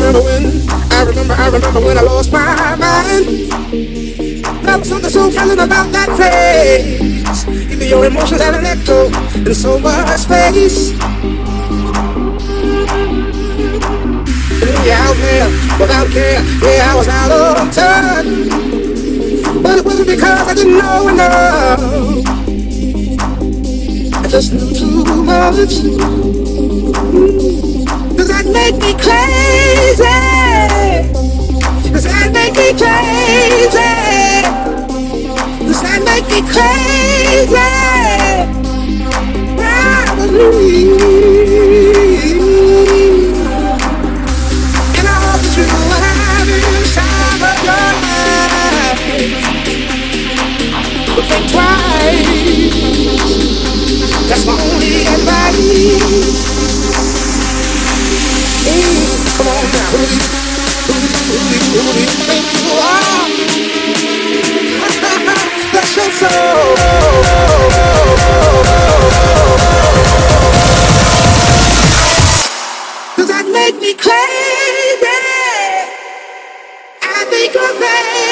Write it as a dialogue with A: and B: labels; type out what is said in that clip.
A: when I remember, I remember when I lost my mind. There was something so pleasant about that place. Even your emotions have an echo in so much space. Yeah, out there without care. Yeah, I was out of touch. But it wasn't because I didn't know enough. I just knew too much. Does that make me crazy? Crazy? Does that make me crazy? your baby.